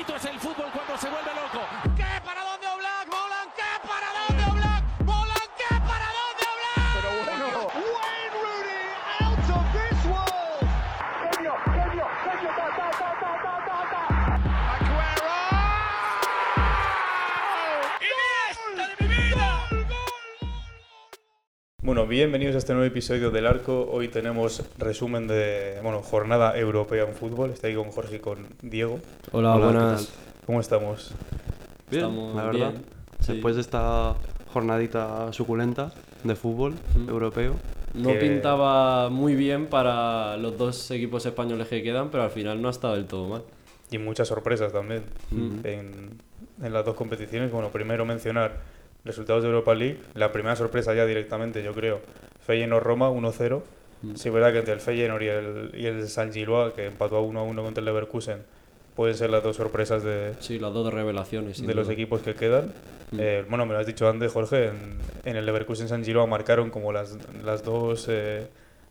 bonito es el fútbol bienvenidos a este nuevo episodio del Arco. Hoy tenemos resumen de, bueno, jornada europea en fútbol. Estoy con Jorge y con Diego. Hola, Hola, ¿qué buenas. ¿Cómo estamos? Bien, Estamos la verdad. bien, sí. Después de esta jornadita suculenta de fútbol Mm. europeo. No que- pintaba muy bien para los dos equipos españoles que quedan, pero al final no ha estado del todo mal. Y muchas sorpresas también Mm. en, en las dos competiciones. Bueno, primero mencionar resultados de Europa League. La primera sorpresa ya directamente, yo creo. Feyenoord-Roma 1-0. Mm. Sí, es verdad que entre el Feyenoord y el, y el San Gilois, que empató a 1-1 contra el Leverkusen, pueden ser las dos sorpresas de, Sí, las dos revelaciones. de los duda. equipos que quedan. Mm. Eh, bueno, me lo has dicho antes, Jorge, en, en el Leverkusen San Giroa marcaron como las, las dos eh,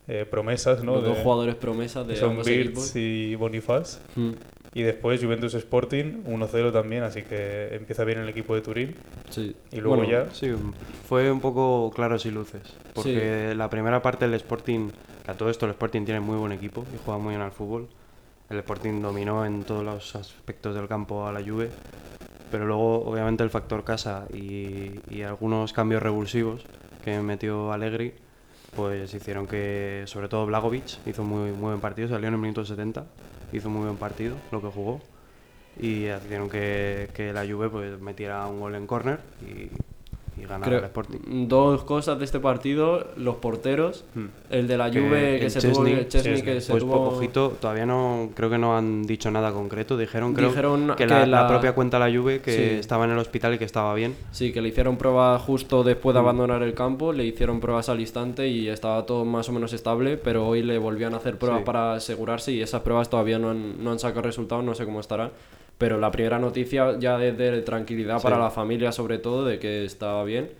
eh, promesas, ¿no? Los dos De- jugadores promesas de son ambos equipos. y Bonifaz. Mm, Y después Juventus Sporting 1-0 también, así que empieza bien el equipo de Turín. Sí. Y luego Bueno, ya... Sí, fue un poco claros y luces. Porque la primera parte del Sporting, que a todo esto el Sporting tiene muy buen equipo y juega muy bien al fútbol. El Sporting dominó en todos los aspectos del campo a la Juve. Pero luego, obviamente, el factor casa y, y algunos cambios revulsivos que metió Allegri, pues hicieron que, sobre todo Blagovic, hizo muy, muy buen partido, salió en el minuto 70, hizo muy buen partido, lo que jugó, y hicieron que, que la Juve pues, metiera un gol en córner y, y ganara creo- el Sporting. dos cosas de este partido, los porteros, Mm. el de la Juve que, el se tuvo, Chesney- el Chesney Chesney. que se Pues tuvo... ojito, todavía no, creo que no han dicho nada concreto, dijeron, creo Dijeron que, que la, la la- propia cuenta la Juve que Sí. estaba en el hospital y que estaba bien. Sí, que le hicieron pruebas justo después Mm. de abandonar el campo, le hicieron pruebas al instante y estaba todo más o menos estable, pero hoy le volvían a hacer pruebas Sí. para asegurarse y esas pruebas todavía no han, no han sacado resultados, no sé cómo estarán. Pero la primera noticia ya es de tranquilidad para la familia sobre todo, de que estaba bien.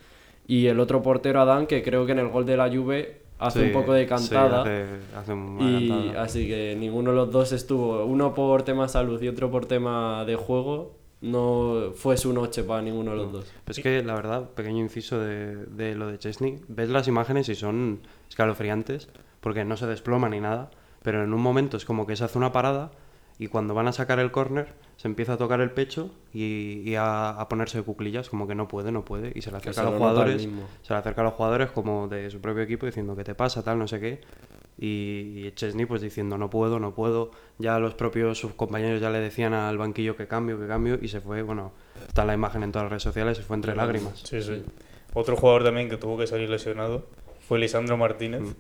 Y el otro portero, Adán, que creo que en el gol de la Juve hace Sí, un poco de sí, cantada. hace, hace y cantada. así que ninguno de los dos estuvo, uno por tema salud y otro por tema de juego, no fue su noche para ninguno de los dos. Pues es que la verdad, pequeño inciso de, de lo de Chesney, ves las imágenes y son escalofriantes, porque no se desploma ni nada, pero en un momento es como que se hace una parada y cuando van a sacar el córner se empieza a tocar el pecho y, y a, a ponerse de cuclillas, como que no puede, no puede, y se le acerca a los jugadores, se le acerca a los jugadores como de su propio equipo diciendo que te pasa, tal, no sé qué. Y, y Chesney pues diciendo no puedo, no puedo. Ya los propios sus compañeros ya le decían al banquillo que cambio, que cambio y se fue, bueno, está la imagen en todas las redes sociales, se fue entre lágrimas. Sí, sí. Otro jugador también que tuvo que salir lesionado fue Lisandro Martínez. Mm.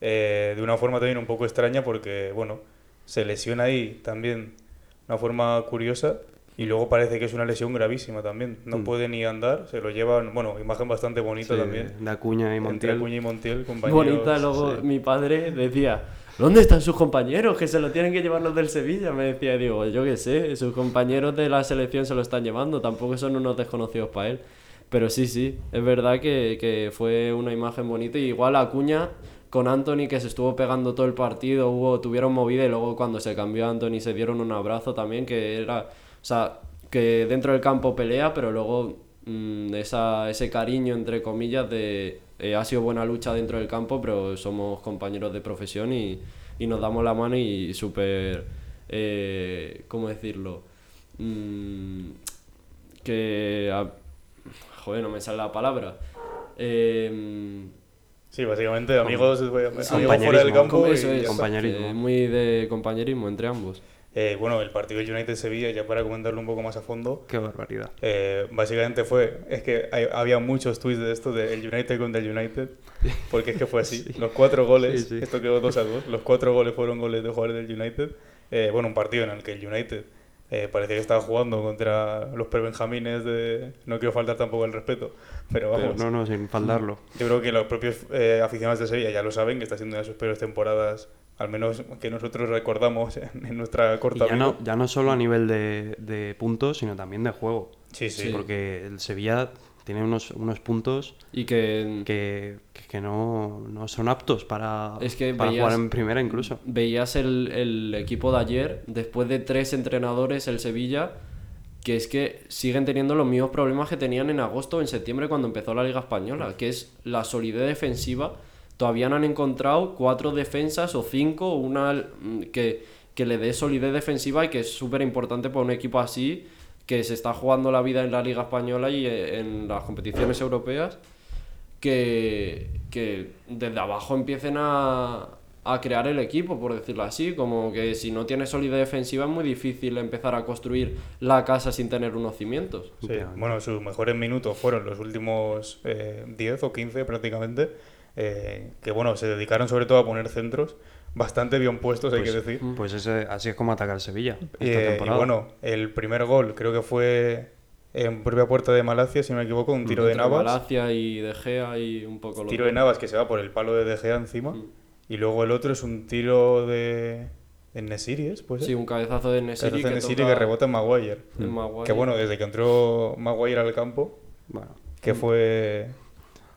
eh, de una forma también un poco extraña porque, bueno, se lesiona ahí también una forma curiosa y luego parece que es una lesión gravísima también. No Mm. puede ni andar, se lo llevan, bueno, imagen bastante bonita Sí, también. De Acuña y Entre Montiel. Acuña y Montiel, compañeros. Bonita, luego sí. mi padre decía, ¿dónde están sus compañeros? Que se lo tienen que llevar los del Sevilla. Me decía, digo, yo qué sé, sus compañeros de la selección se lo están llevando, tampoco son unos desconocidos para él. Pero sí, sí, es verdad que, que fue una imagen bonita. Y igual Acuña con Anthony que se estuvo pegando todo el partido, hubo, tuvieron movida y luego cuando se cambió Anthony se dieron un abrazo también, que era, o sea, que dentro del campo pelea, pero luego mm, esa, ese cariño, entre comillas, de eh, ha sido buena lucha dentro del campo, pero somos compañeros de profesión y, y nos damos la mano y súper, eh, ¿cómo decirlo? Mm, que, joder, no me sale la palabra. Eh, Sí, básicamente amigos, amigos fuera del compañerismo. campo. eso es. Compañerismo. eh, muy de compañerismo entre ambos. Eh, bueno, el partido del United-Sevilla, ya para comentarlo un poco más a fondo, Qué barbaridad. Eh, básicamente fue, es que hay- había muchos tweets de esto de el United contra el United, porque es que fue así. Los cuatro goles, Sí, sí. esto quedó 2 a 2, los cuatro goles fueron goles de jugadores del United. Eh, bueno, un partido en el que el United eh, parecía que estaba jugando contra los prebenjamines de... No quiero faltar tampoco el respeto, pero Pero vamos. no, no, sin faltarlo. Yo creo que los propios eh, aficionados de Sevilla ya lo saben, que está siendo una de sus peores temporadas, al menos que nosotros recordamos en, nuestra Y corta ya vida. no, ya no solo a nivel de, de puntos, sino también de juego. Sí, sí. Porque el Sevilla tiene unos, unos puntos Y que, que, que- no, no son aptos para, Es que para veías- jugar en primera incluso. veías el, el equipo de ayer, después de tres entrenadores, el Sevilla, que es que siguen teniendo los mismos problemas que tenían en agosto o en septiembre cuando empezó la Liga Española, que es la solidez defensiva. Todavía no han encontrado cuatro defensas o cinco, una mm, que, que le dé solidez defensiva y que es súper importante para un equipo así que se está jugando la vida en la Liga Española y eh, en las competiciones europeas, que, que desde abajo empiecen a, a crear el equipo, por decirlo así, como que si no tienes solidez defensiva es muy difícil empezar a construir la casa sin tener unos cimientos. Sí, bueno, sus mejores minutos fueron los últimos eh, 10 o 15 prácticamente, eh, que bueno, se dedicaron sobre todo a poner centros bastante bien puestos, hay que decir. Pues ese, así es como ataca el Sevilla. Esta Eh, y temporada. bueno, el primer gol creo que fue en propia puerta de Malacia, si no me equivoco, un tiro de Entre Navas. Malacia y De Gea y un poco los Tiro de. Navas que se va por el palo de De Gea encima. Mm. Y luego el otro es un tiro de, de Nesiri, ¿es? Pues Sí, un cabezazo de Nesiri Cabezazo de que, Nesiri toca que rebota en Maguire. en Maguire. Que bueno, desde que entró Maguire al campo, Bueno, que fue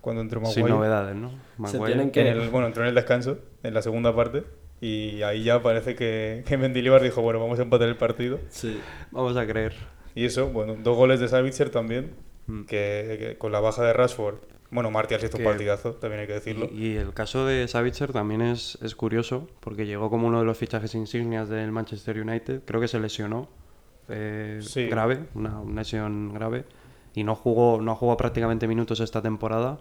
cuando entró Maguire. sin novedades, ¿no? Se tienen que- En el- bueno, entró en el descanso, en la segunda parte. Y ahí ya parece que, que Mendilibar dijo, bueno, vamos a empatar el partido. Sí. Vamos a creer. Y eso, bueno, dos goles de Savitzer también, Mm. que, que con la baja de Rashford. Bueno, Martial hizo un partidazo, también hay que decirlo. Y, y el caso de Savitzer también es, es curioso, porque llegó como uno de los fichajes insignias del Manchester United. Creo que se lesionó eh, Sí. grave, una, una lesión grave, y no jugó, no ha jugado prácticamente minutos esta temporada.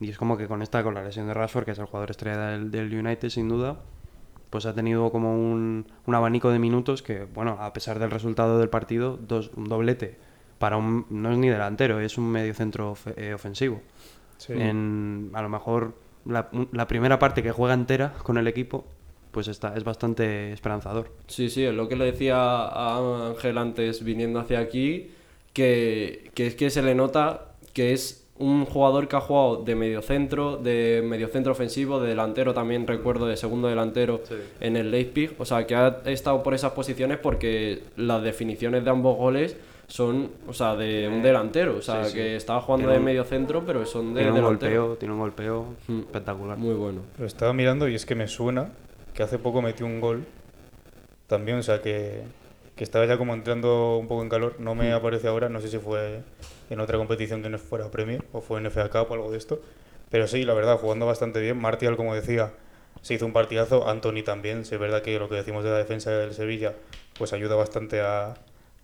Y es como que con esta, con la lesión de Rashford, que es el jugador estrella del, del United sin duda, pues ha tenido como un, un abanico de minutos que, bueno, a pesar del resultado del partido, dos, un doblete para un, no es ni delantero, es un medio centro ofensivo. Sí. En, a lo mejor la primera parte que juega entera con el equipo, pues está, es bastante esperanzador. Sí, sí, es lo que le decía a Ángel antes viniendo hacia aquí, que, que es que se le nota que es un jugador que ha jugado de mediocentro, de mediocentro ofensivo, de delantero también recuerdo de segundo delantero en el Leipzig, o sea que ha estado por esas posiciones porque las definiciones de ambos goles son, o sea, de un delantero, o sea, Sí, sí. que estaba jugando Tiene de un- mediocentro, pero son de Tiene un delantero. golpeo, tiene un golpeo Mm. espectacular. Muy bueno. Lo estaba mirando y es que me suena que hace poco metió un gol también, o sea que, que estaba ya como entrando un poco en calor. No me aparece ahora, no sé si fue en otra competición que no fuera Premier o fue en FA Cup o algo de esto. Pero sí, la verdad, jugando bastante bien. Martial, como decía, se hizo un partidazo. Anthony también, sí, es verdad que lo que decimos de la defensa del Sevilla, pues ayuda bastante a,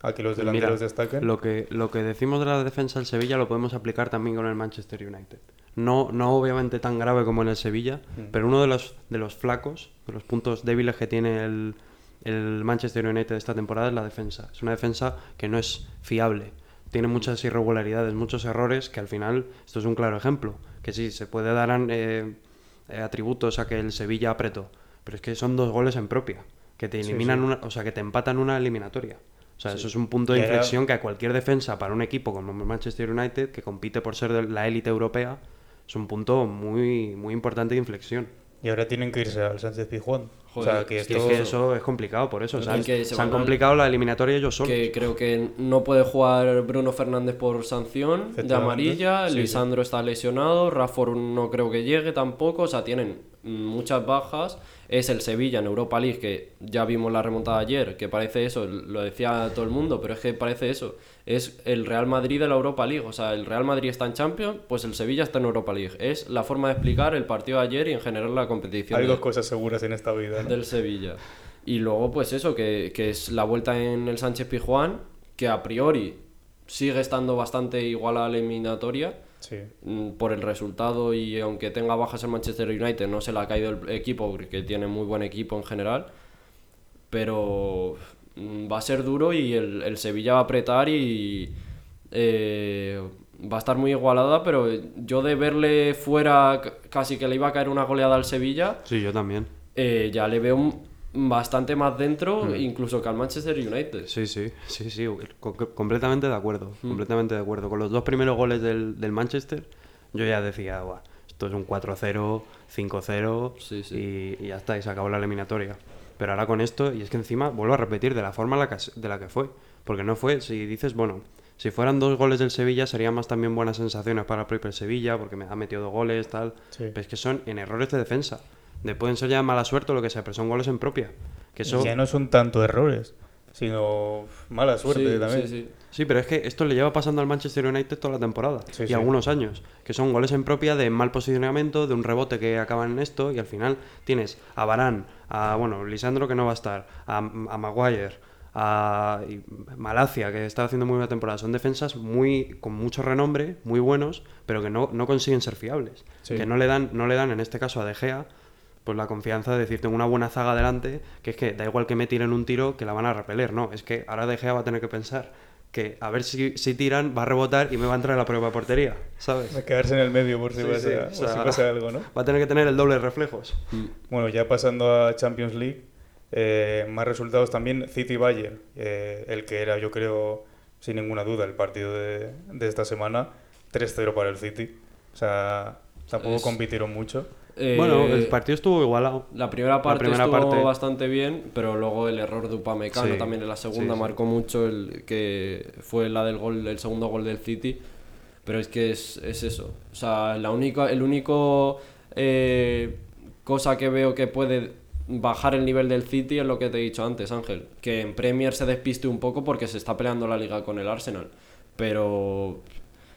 a que los Mira, delanteros destaquen. Lo que, lo que decimos de la defensa del Sevilla lo podemos aplicar también con el Manchester United. No, no obviamente tan grave como en el Sevilla, Mm. pero uno de los, de los flacos, de los puntos débiles que tiene el, el Manchester United esta temporada es la defensa. Es una defensa que no es fiable. Tiene muchas irregularidades, muchos errores, que al final, esto es un claro ejemplo, que sí, se puede dar eh, eh, atributos a que el Sevilla apretó, pero es que son dos goles en propia, que te eliminan sí. una, o sea, que te empatan una eliminatoria. O sea, eso es un punto de inflexión que a cualquier defensa para un equipo como Manchester United, que compite por ser la élite europea, es un punto muy, muy importante de inflexión. Y ahora tienen que irse al Sánchez Pizjuán. O sea, que esto... es que eso es complicado por eso. o sea, se, se han complicado la eliminatoria ellos solos. Que creo que no puede jugar Bruno Fernández por sanción de amarilla, Sí, sí. Lisandro está lesionado, Rafford no creo que llegue tampoco, o sea, tienen muchas bajas. Es el Sevilla en Europa League, que ya vimos la remontada ayer, que parece eso, lo decía todo el mundo, pero es que parece eso. Es el Real Madrid de la Europa League, o sea, el Real Madrid está en Champions, pues el Sevilla está en Europa League. Es la forma de explicar el partido de ayer y en general la competición. Hay de- dos cosas seguras en esta vida. ¿no? del Sevilla. Y luego, pues eso, que, que es la vuelta en el Sánchez Pijuán, que a priori sigue estando bastante igual a la eliminatoria Sí. mm, por el resultado y aunque tenga bajas el Manchester United, no se le ha caído el equipo porque tiene muy buen equipo en general. Pero mm, va a ser duro y el, el Sevilla va a apretar y eh, va a estar muy igualada, pero yo de verle fuera casi que le iba a caer una goleada al Sevilla, Sí, yo también. eh, ya le veo un- bastante más dentro, incluso que al Manchester United. Sí, sí, sí, sí, co- co- completamente de acuerdo, completamente de acuerdo. Con los dos primeros goles del, del Manchester, yo ya decía, "Buah, esto es un 4-0, 5-0 Sí, sí. Y, y ya está, y se acabó la eliminatoria. Pero ahora con esto, y es que encima, vuelvo a repetir, de la forma en la que, de la que fue. Porque no fue, si dices, bueno, si fueran dos goles del Sevilla, serían más también buenas sensaciones para el propio Sevilla, porque me ha metido dos goles, tal. Sí. Pero es que son en errores de defensa. De, pueden ser ya mala suerte o lo que sea, pero son goles en propia. Que eso... Ya no son tanto errores, sino mala suerte Sí, también. sí, sí. Sí, pero es que esto le lleva pasando al Manchester United toda la temporada Sí, y sí. algunos años, que son goles en propia de mal posicionamiento, de un rebote que acaban en esto y al final tienes a Barán, a bueno, Lisandro que no va a estar, a, a Maguire, a Malacia que está haciendo muy buena temporada. Son defensas muy con mucho renombre, muy buenos, pero que no, no consiguen ser fiables, Sí. que no le dan no le dan en este caso a De Gea pues la confianza de decir tengo una buena zaga delante, que es que da igual que me tiren un tiro que la van a repeler, no, es que ahora De Gea va a tener que pensar que a ver si, si tiran, va a rebotar y me va a entrar en la propia portería, ¿sabes? A quedarse en el medio por si, Sí, pasa, sí, por o sea, si pasa algo, ¿no? Va a tener que tener el doble de reflejos. Bueno, ya pasando a Champions League, eh, más resultados también City-Bayern, eh, el que era, yo creo, sin ninguna duda, el partido de, de esta semana, 3-0 para el City. O sea, tampoco Es- compitieron mucho. Eh, bueno, el partido estuvo igualado. La primera parte primera estuvo parte- bastante bien, pero luego el error de Upamecano Sí, también en la segunda sí, sí. marcó mucho, el que fue la del gol, el segundo gol del City. Pero es que es, es eso. O sea, la única, el único eh, cosa que veo que puede bajar el nivel del City es lo que te he dicho antes, Ángel. Que en Premier se despiste un poco porque se está peleando la liga con el Arsenal. Pero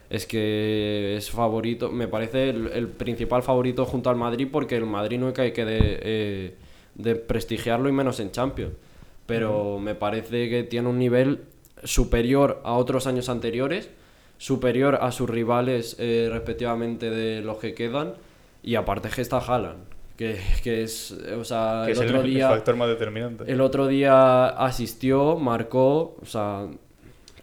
es que es favorito, me parece el, el principal favorito junto al Madrid porque el Madrid no hay que de, eh, de prestigiarlo y menos en Champions. Pero me parece que tiene un nivel superior a otros años anteriores, superior a sus rivales eh, respectivamente de los que quedan y aparte que está Haaland, que, que es, o sea, Que el es otro el día... factor más determinante. El otro día asistió, marcó, o sea,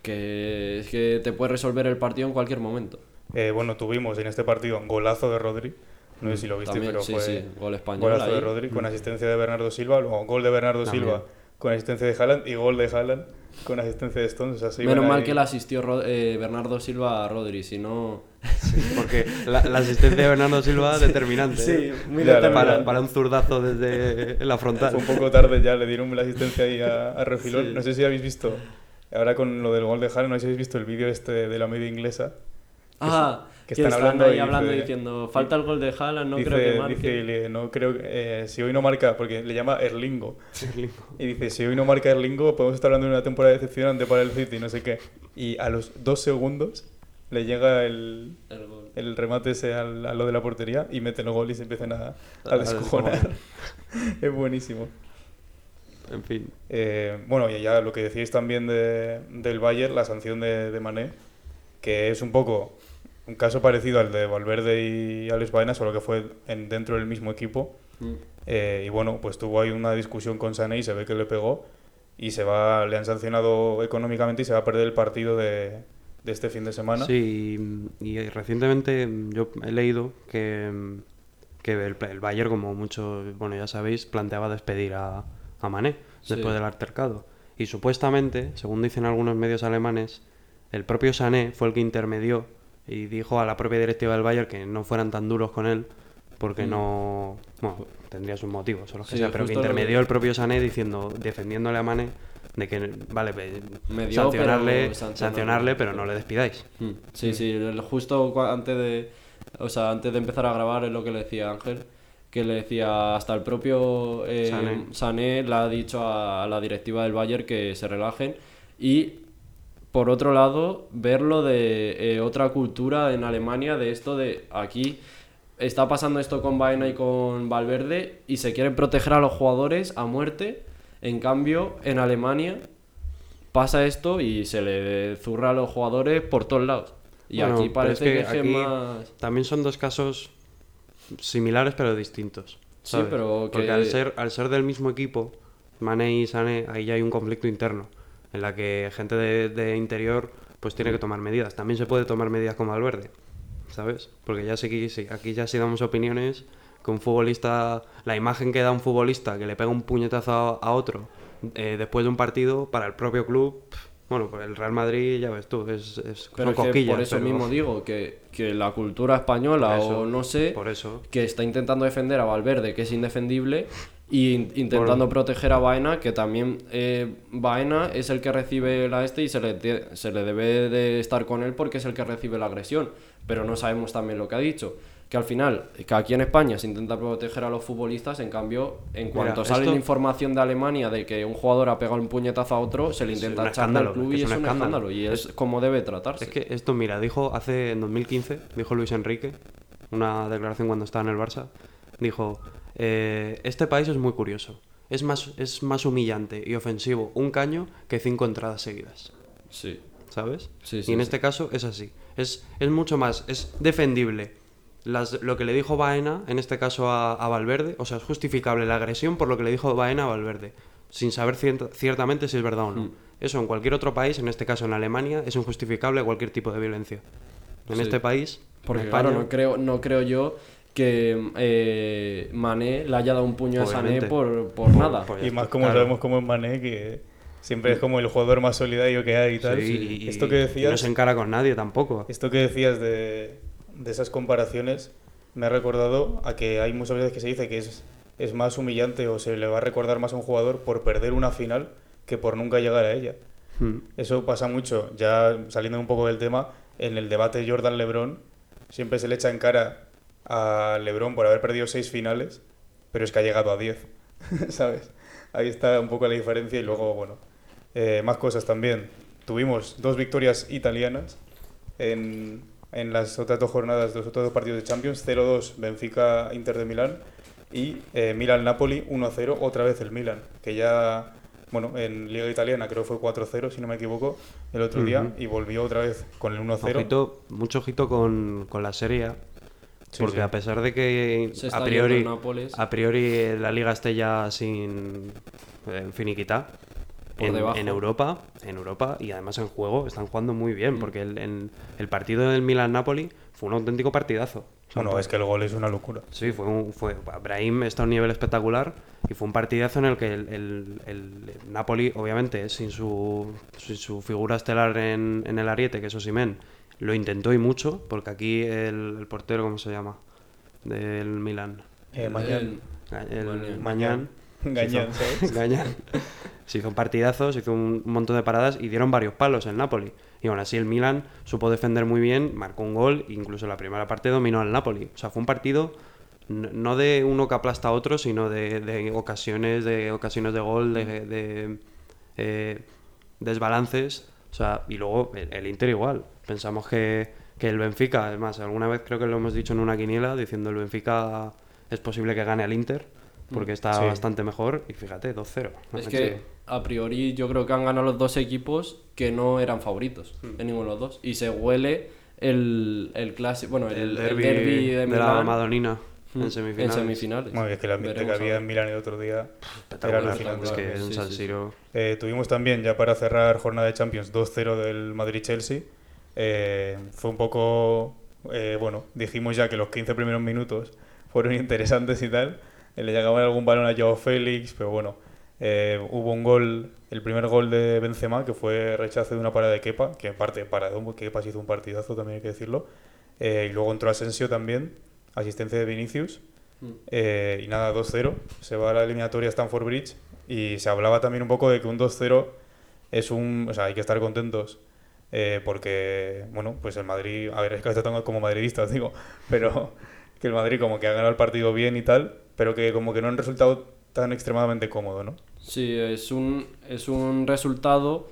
que es que te puede resolver el partido en cualquier momento. Eh, bueno, tuvimos en este partido un golazo de Rodri. No sé si lo viste, También, pero sí, fue sí, gol español golazo ahí. Mm. de Rodri con asistencia de Bernardo Silva, luego gol de Bernardo También. Silva con asistencia de Haaland y gol de Haaland con asistencia de Stones. O sea, se Menos mal ahí- que le asistió Ro- eh, Bernardo Silva a Rodri, si no... Porque la, la asistencia de Bernardo Silva determinante. ¿eh? muy Ya, la Para, para un zurdazo desde la frontal. Fue un poco tarde ya, le dieron la asistencia ahí a, a refilón. Sí. No sé si habéis visto, ahora con lo del gol de Haaland, no sé si habéis visto el vídeo este de la media inglesa. Ah, que que, están están, hablando ahí y hablando dice- diciendo, falta el gol de Haaland, no dice, creo que marque. dice, le- no creo, que- eh, si hoy no marca, porque le llama Erlingo. Y dice, si hoy no marca Erlingo, podemos estar hablando de una temporada decepcionante para el City, no sé qué. Y a los dos segundos le llega el, El gol. el remate ese al, a lo de la portería y meten el gol y se empiezan a, a A descojonar. descojonar. es buenísimo. En fin. Eh, bueno, y ya lo que decíais también de, del Bayern, la sanción de, de Mané, que es un poco un caso parecido al de Valverde y Alex Baena, solo que fue en, dentro del mismo equipo. Mm. Eh, y bueno, pues tuvo ahí una discusión con Sané y se ve que le pegó y se va, le han sancionado económicamente y se va a perder el partido de, de este fin de semana. Sí, y, y recientemente yo he leído que, que el, el Bayern, como muchos, bueno, ya sabéis, planteaba despedir a, a Mané Sí. después del altercado. Y supuestamente, según dicen algunos medios alemanes, el propio Sané fue el que intermedió y dijo a la propia directiva del Bayern que no fueran tan duros con él porque Mm. no... Bueno, tendría sus motivos o lo que Sí, sea, pero que intermedió el propio Sané diciendo, defendiéndole a Mané de que, vale, Me dio, sancionarle, pero sancionarle. pero no le despidáis. Mm, Sí, sí, justo antes de, o sea, antes de empezar a grabar es lo que le decía Ángel, que le decía hasta el propio eh, Sané. Sané le ha dicho a, a la directiva del Bayern que se relajen y por otro lado verlo de eh, otra cultura en Alemania de esto de aquí está pasando esto con Baena y con Valverde y se quieren proteger a los jugadores a muerte, en cambio en Alemania pasa esto y se le zurra a los jugadores por todos lados. Y Bueno, aquí parece es que, que aquí- más... También son dos casos similares pero distintos. Sí, pero que- Porque al ser, al ser del mismo equipo, Mane y Sané, ahí ya hay un conflicto interno, en la que gente de, de interior pues tiene que tomar medidas. También se puede tomar medidas como Valverde, ¿sabes? Porque ya sé que sí, aquí ya sí damos opiniones que un futbolista, la imagen que da un futbolista que le pega un puñetazo a, a otro eh, después de un partido para el propio club, bueno, pues el Real Madrid ya ves tú, es, es Pero que por eso pero- mismo digo que, que la cultura española eso, o no sé, por eso. que está intentando defender a Valverde, que es indefendible, y in- intentando proteger a Baena, que también eh, Baena es el que recibe la este y se le, se le debe de estar con él porque es el que recibe la agresión. Pero no sabemos también lo que ha dicho. Que al final, que aquí en España se intenta proteger a los futbolistas, en cambio, en cuanto Mira, sale esto- la información de Alemania de que un jugador ha pegado un puñetazo a otro, se le intenta echar del club es y que es es un escándalo. escándalo. Y es como debe tratarse. Es que esto, mira, dijo hace en 2015, dijo Luis Enrique, una declaración cuando estaba en el Barça, dijo, eh, este país es muy curioso, es más, es más humillante y ofensivo un caño que cinco entradas seguidas, Sí. ¿sabes? Sí, sí, y en sí. este caso es así, es, es mucho más, es defendible las- lo que le dijo Baena, en este caso a, a Valverde, o sea, es justificable la agresión por lo que le dijo Baena a Valverde, sin saber cier- ciertamente si es verdad o no. Mm. Eso en cualquier otro país, en este caso en Alemania, es injustificable cualquier tipo de violencia. En Sí. este país, Porque en España, claro, no creo, no creo yo que eh, Mané le haya dado un puño a Sané por, por nada. Y más como claro. sabemos cómo es Mané, que siempre es como el jugador más solidario que hay y tal. Sí, y- Esto que y no decías, se encara con nadie tampoco. esto que decías de, de esas comparaciones me ha recordado a que hay muchas veces que se dice que es, es más humillante o se le va a recordar más a un jugador por perder una final que por nunca llegar a ella. Hmm. Eso pasa mucho, ya saliendo un poco del tema, en el debate Jordan-Lebron, siempre se le echa en cara a Lebron por haber perdido seis finales, pero es que ha llegado a 10, ¿sabes? Ahí está un poco la diferencia y luego, bueno, eh, más cosas también. Tuvimos dos victorias italianas en, en las otras dos jornadas, los otros dos partidos de Champions, 0-2 Benfica-Inter de Milán y eh, Milan-Napoli 1-0, otra vez el Milan, que ya, bueno, en Liga Italiana creo que fue 4-0, si no me equivoco, el otro día, Ujú. y volvió otra vez con el 1-0. Ojito, mucho ojito con, con la Serie A, Sí, porque sí. a pesar de que a priori, a priori la liga esté ya sin eh, finiquita, Por en, debajo. en Europa, en Europa y además en juego están jugando muy Mm. bien, porque el, en- el partido del Milan-Napoli fue un auténtico partidazo. O sea, Bueno, es que el gol es una locura. Sí, fue un, fue, Brahim está a un nivel espectacular y fue un partidazo en el que el, el- el Napoli, obviamente, sin su, sin su figura estelar en, en el ariete, que es Osimen, lo intentó y mucho, porque aquí el, el portero, ¿cómo se llama? Del Milan. Eh, mañana. El- El Mañán. Mañán. Gañán, Gañán. Se hizo un partidazo, se hizo un montón de paradas y dieron varios palos el Napoli. Y aún así el Milan supo defender muy bien, marcó un gol, incluso en la primera parte dominó al Napoli. O sea, fue un partido no de uno que aplasta a otro, sino de, de ocasiones, de ocasiones de gol, de, de, eh, desbalances. O sea, y luego el, el Inter igual. Pensamos que, que el Benfica, además, alguna vez creo que lo hemos dicho en una quiniela, diciendo el Benfica es posible que gane al Inter, porque está Sí. bastante mejor. Y fíjate, 2-0. Es que a priori yo creo que han ganado los dos equipos que no eran favoritos Hmm. en ninguno de los dos. Y se huele el, el clásico, bueno, el, el el derbi derbi de, de, la Madonina mm, en semifinales. En semifinales. Bueno, es que el ambiente que había en Milán el otro día era es que en sí, San sí. Siro... Eh, tuvimos también, ya para cerrar jornada de Champions, 2-0 del Madrid-Chelsea. Eh, fue un poco, eh, bueno, dijimos ya que los 15 primeros minutos fueron interesantes y tal. Eh, le llegaban algún balón a Joao Félix, pero bueno, eh, hubo un gol, el primer gol de Benzema, que fue rechazo de una parada de Kepa, que aparte para Kepa se hizo un partidazo, también hay que decirlo. Eh, y luego entró Asensio también, asistencia de Vinicius. Mm. Eh, y nada, 2-0. Se va a la eliminatoria Stanford Bridge. Y se hablaba también un poco de que un 2-0 es un. O sea, hay que estar contentos. eh, porque, bueno, pues el Madrid. A ver, es que esto tengo como madridistas, digo. Pero que el Madrid, como que ha ganado el partido bien y tal. Pero que, como que no han resultado tan extremadamente cómodo, ¿no? Sí, es un, es un resultado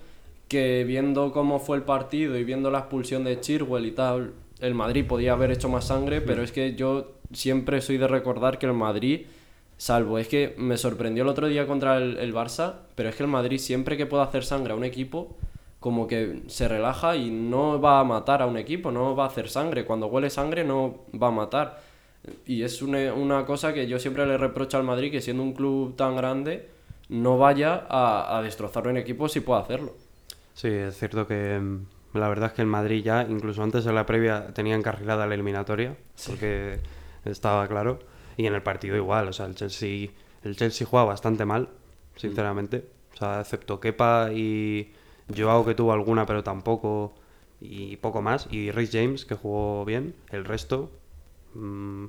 que viendo cómo fue el partido y viendo la expulsión de Chirwell y tal, el Madrid podía haber hecho más sangre, pero es que yo siempre soy de recordar que el Madrid, salvo, es que me sorprendió el otro día contra el, el Barça, pero es que el Madrid siempre que pueda hacer sangre a un equipo, como que se relaja y no va a matar a un equipo, no va a hacer sangre. Cuando huele sangre no va a matar. Y es una, una cosa que yo siempre le reprocho al Madrid, que siendo un club tan grande, no vaya a, a destrozar un equipo si puede hacerlo. Sí, es cierto que mm, la verdad es que el Madrid ya, incluso antes de la previa, tenía encarrilada la eliminatoria, porque estaba claro. Y en el partido igual, o sea, el Chelsea, el Chelsea juega bastante mal, sinceramente. O sea, excepto Kepa y Joao que tuvo alguna, pero tampoco, y poco más. Y Rhys James que jugó bien, el resto, mm,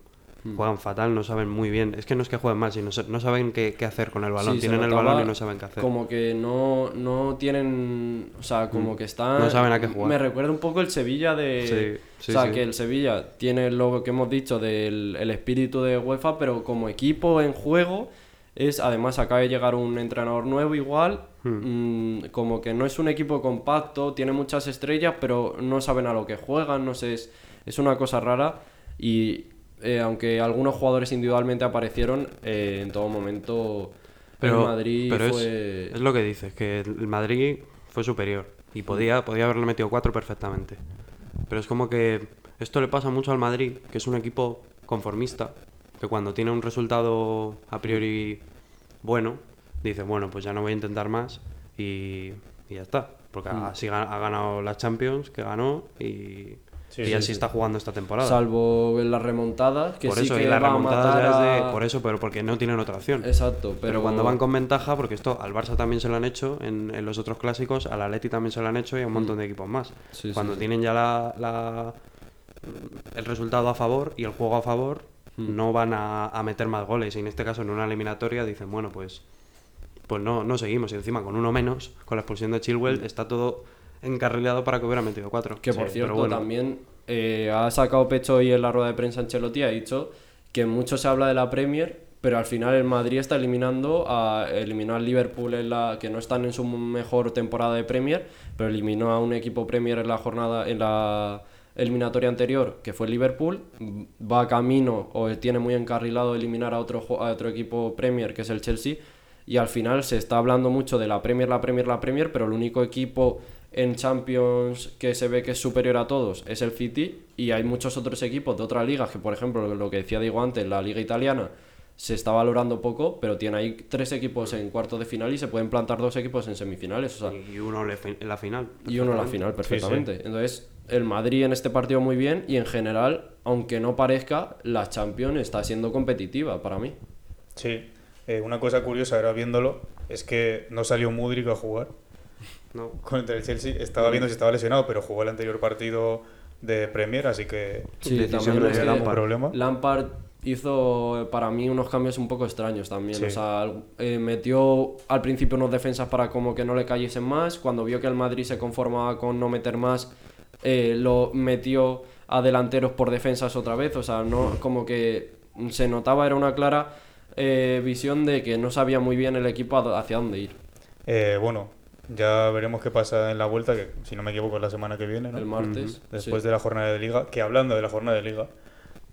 juegan fatal, no saben muy bien. Es que no es que jueguen mal, sino no, saben qué, qué hacer con el balón. Sí, Tienen el balón y no saben qué hacer. Como que no, no tienen. O sea, como que están. Mm. No saben a qué jugar. Me recuerda un poco el Sevilla de. Sí, sí, o sea, que el Sevilla tiene lo que hemos dicho del el espíritu de UEFA, pero como equipo en juego. Es, además, acaba de llegar un entrenador nuevo igual. Hmm. mm, como que no es un equipo compacto, tiene muchas estrellas, pero no saben a lo que juegan, no sé, es, es una cosa rara. Y eh, aunque algunos jugadores individualmente aparecieron, eh, en todo momento Pero, el Madrid pero fue... es, lo que dices, que el Madrid fue superior y podía, podía haberle metido cuatro perfectamente. Pero es como que esto le pasa mucho al Madrid, que es un equipo conformista, que cuando tiene un resultado a priori bueno, dice, bueno, pues ya no voy a intentar más y, y ya está. Porque Mm. así ga- ha ganado las Champions, que ganó, y, Sí, y sí, así sí. está jugando esta temporada. Salvo en las remontadas, que por sí eso, que y las a remontadas matar ya es a- de- por eso, pero porque no tienen otra opción. Exacto, pero, Pero cuando van con ventaja, porque esto al Barça también se lo han hecho, en, en los otros clásicos, al Atleti también se lo han hecho y a un montón de equipos más. Mm. Sí, cuando sí, sí. tienen ya la, la- el resultado a favor y el juego a favor, Mm. no van a, a meter más goles. Y en este caso, en una eliminatoria, dicen, bueno, pues, pues no, no seguimos. Y encima, con uno menos, con la expulsión de Chilwell, está todo encarrilado para que hubiera metido cuatro. Que por Sí, cierto, bueno. también eh, ha sacado pecho hoy en la rueda de prensa Ancelotti, ha dicho que mucho se habla de la Premier, pero al final el Madrid está eliminando a eliminó al Liverpool en la que no están en su mejor temporada de Premier, pero eliminó a un equipo Premier en la jornada en la eliminatoria anterior, que fue el Liverpool, va camino o tiene muy encarrilado eliminar a otro ju- a otro equipo Premier, que es el Chelsea, y al final se está hablando mucho de la Premier, la Premier, la Premier, pero el único equipo en Champions que se ve que es superior a todos es el City y hay muchos otros equipos de otras ligas que por ejemplo lo que decía Diego antes la liga italiana se está valorando poco pero tiene ahí tres equipos en cuartos de final y se pueden plantar dos equipos en semifinales o sea, Y uno en la final. y uno en la perfectamente. final perfectamente entonces el Madrid en este partido muy bien y en general aunque no parezca la Champions está siendo competitiva para mí. Sí, Eh, una cosa curiosa ahora viéndolo es que no salió Mudrik a jugar No. contra el Chelsea. Estaba viendo si estaba lesionado, pero jugó el anterior partido de Premier, así que Sí, Decisión también de es que Lampard. problema. Lampard hizo para mí unos cambios un poco extraños también. Sí. O sea, eh, metió al principio unos defensas para como que no le cayesen más. Cuando vio que el Madrid se conformaba con no meter más, eh, lo metió a delanteros por defensas otra vez. O sea, no como que se notaba, era una clara eh, visión de que no sabía muy bien el equipo hacia dónde ir. eh, bueno, ya veremos qué pasa en la vuelta, que si no me equivoco es la semana que viene, ¿no? El martes. Después sí. de la jornada de liga, que hablando de la jornada de liga,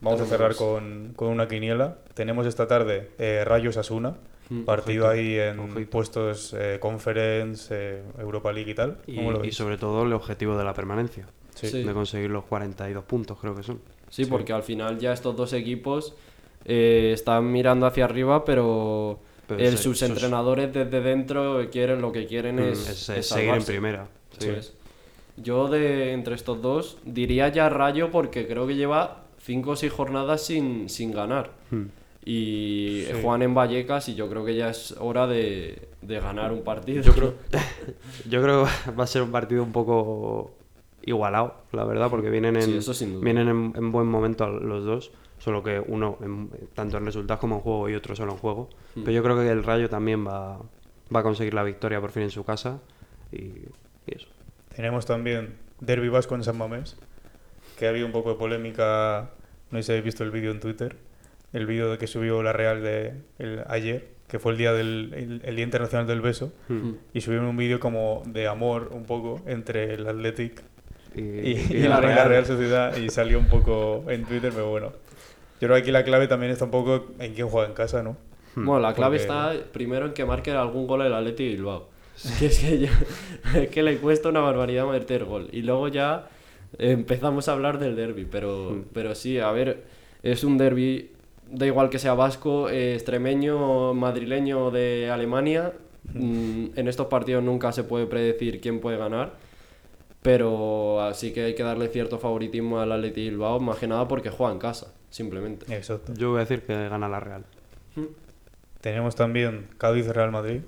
vamos a cerrar con, con una quiniela. Tenemos esta tarde eh, Rayos Asuna, Mm, partido ojito, ahí en ojito. puestos eh, Conference, eh, Europa League y tal. Y, sobre todo el objetivo de la permanencia. Sí. Sí. De conseguir los 42 puntos, creo que son. Sí, porque al final ya estos dos equipos eh, están mirando hacia arriba, pero, Pero el- se- sus sus- entrenadores desde dentro quieren lo que quieren Mm, es, es, es es seguir en primera. Sí. es. Yo de entre estos dos diría ya Rayo porque creo que lleva cinco o seis jornadas sin, sin ganar. Hmm. Y Sí. juegan en Vallecas y yo creo que ya es hora de, de ganar un partido. Yo creo, yo creo que va a ser un partido un poco igualado, la verdad, porque vienen en, Sí, eso sin duda. vienen en, en buen momento los dos, solo que uno en- tanto en resultados como en juego y otro solo en juego. Hmm. Pero yo creo que el Rayo también va, va a conseguir la victoria por fin en su casa y, y eso. Tenemos también Derby Vasco en San Mamés, que ha habido un poco de polémica, no sé si habéis visto el vídeo en Twitter, el vídeo de que subió la Real de el- ayer, que fue el día del el, el Día Internacional del Beso, Mm. y subieron un vídeo como de amor un poco entre el Athletic Y, y, y y la, y la Real Sociedad y salió un poco en Twitter, pero bueno. Yo creo que aquí la clave también está un poco en quién juega en casa, ¿no? Bueno, la clave Porque- está primero en que marque algún gol el Atleti Bilbao. Es que, es que, ya- es que le cuesta una barbaridad meter gol. Y luego ya empezamos a hablar del derby. Pero, pero sí, a ver, es un derby, da igual que sea vasco, eh, extremeño, madrileño o de Alemania. mm, En estos partidos nunca se puede predecir quién puede ganar. Pero así que hay que darle cierto favoritismo al Atleti Bilbao, más que nada porque juega en casa, simplemente. Exacto. Yo voy a decir que gana la Real. Tenemos también Cádiz-Real Madrid.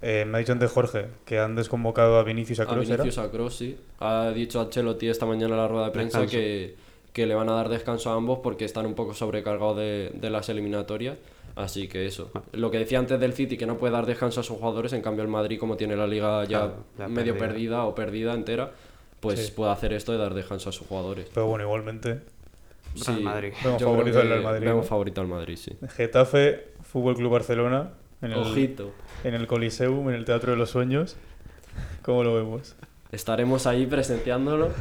Eh, me ha dicho antes Jorge que han desconvocado a Vinicius a A Kroos, ¿era? Vinicius a Kroos, sí. Ha dicho Ancelotti esta mañana en la rueda de prensa que, que le van a dar descanso a ambos porque están un poco sobrecargados de, de las eliminatorias. Así que eso. Lo que decía antes del City, que no puede dar descanso a sus jugadores, en cambio el Madrid, como tiene la liga ya Claro, ya medio perdida. perdida o perdida entera, pues Sí. puede hacer esto de dar descanso a sus jugadores. Pero bueno, igualmente. Real Madrid. Vemos favorito al Real Madrid, Vemos ¿no? favorito al Madrid, sí. Getafe, Fútbol Club Barcelona. En el, Ojito. En el Coliseum, en el Teatro de los Sueños. ¿Cómo lo vemos? Estaremos ahí presenciándolo.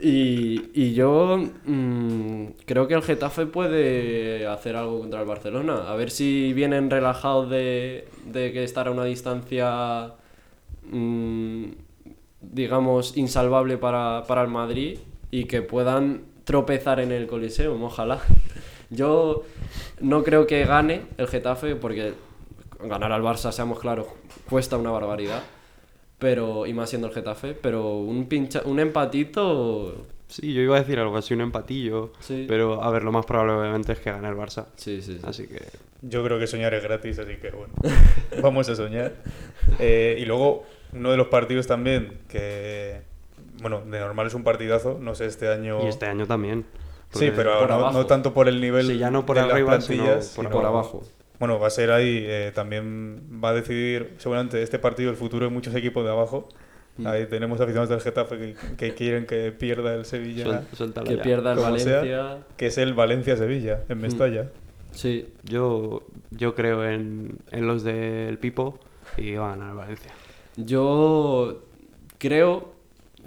Y, y yo mm, creo que el Getafe puede hacer algo contra el Barcelona. A ver si vienen relajados de, de que estar a una distancia, mm, digamos, insalvable para, para el Madrid y que puedan tropezar en el Coliseo, ojalá. Yo no creo que gane el Getafe porque ganar al Barça, seamos claros, cuesta una barbaridad pero y más siendo el Getafe, pero un pincha, un empatito, Sí, yo iba a decir algo así, un empatillo. Sí. Pero, a ver, lo más probable obviamente es que gane el Barça. sí, sí, sí. Así que. Yo creo que soñar es gratis, así que bueno, vamos a soñar. Eh, y luego, uno de los partidos también que, bueno, de normal es un partidazo, no sé, este año... Y este año también. Sí, pero por no, abajo. no tanto por el nivel Sí, ya no por de las arriba, sino plantillas, por sino- por abajo. Bueno, va a ser ahí, eh, también va a decidir seguramente este partido el futuro de muchos equipos de abajo. Mm. Ahí tenemos aficionados del Getafe que, que quieren que pierda el Sevilla, Que ya. pierda el como sea, Valencia. que es el Valencia-Sevilla, Mm. en Mestalla. Sí, Yo, yo creo en, en los del Pipo y va a ganar el Valencia. yo creo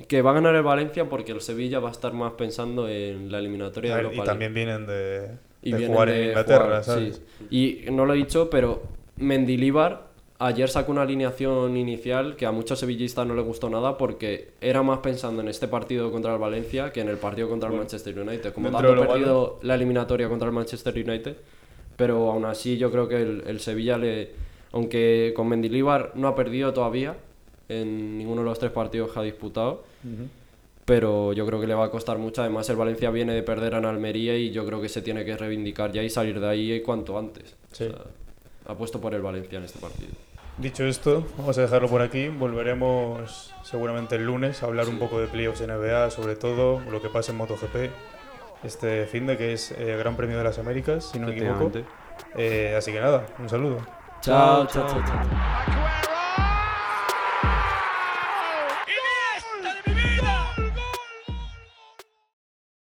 que va a ganar el Valencia porque el Sevilla va a estar más pensando en la eliminatoria de ver, Europa y también vienen de, Y de vienen jugar en Inglaterra, jugar, ¿sabes? sí. Y no lo he dicho, pero Mendilíbar ayer sacó una alineación inicial que a muchos sevillistas no les gustó nada porque era más pensando en este partido contra el Valencia que en el partido contra el Manchester United. Como de dando lo perdido la eliminatoria contra el Manchester United, pero aún así yo creo que el, el Sevilla le... Aunque con Mendilíbar no ha perdido todavía en ninguno de los tres partidos que ha disputado, pero yo creo que le va a costar mucho. Además, el Valencia viene de perder a Almería y yo creo que se tiene que reivindicar ya y salir de ahí cuanto antes. Sí. O sea, ha puesto por el Valencia en este partido. Dicho esto, vamos a dejarlo por aquí. Volveremos seguramente el lunes a hablar un poco de playoffs NBA, sobre todo lo que pasa en MotoGP este fin de que es eh, Gran Premio de las Américas, si no me equivoco. Eh, así que nada, un saludo. Chao, chao, chao. chao.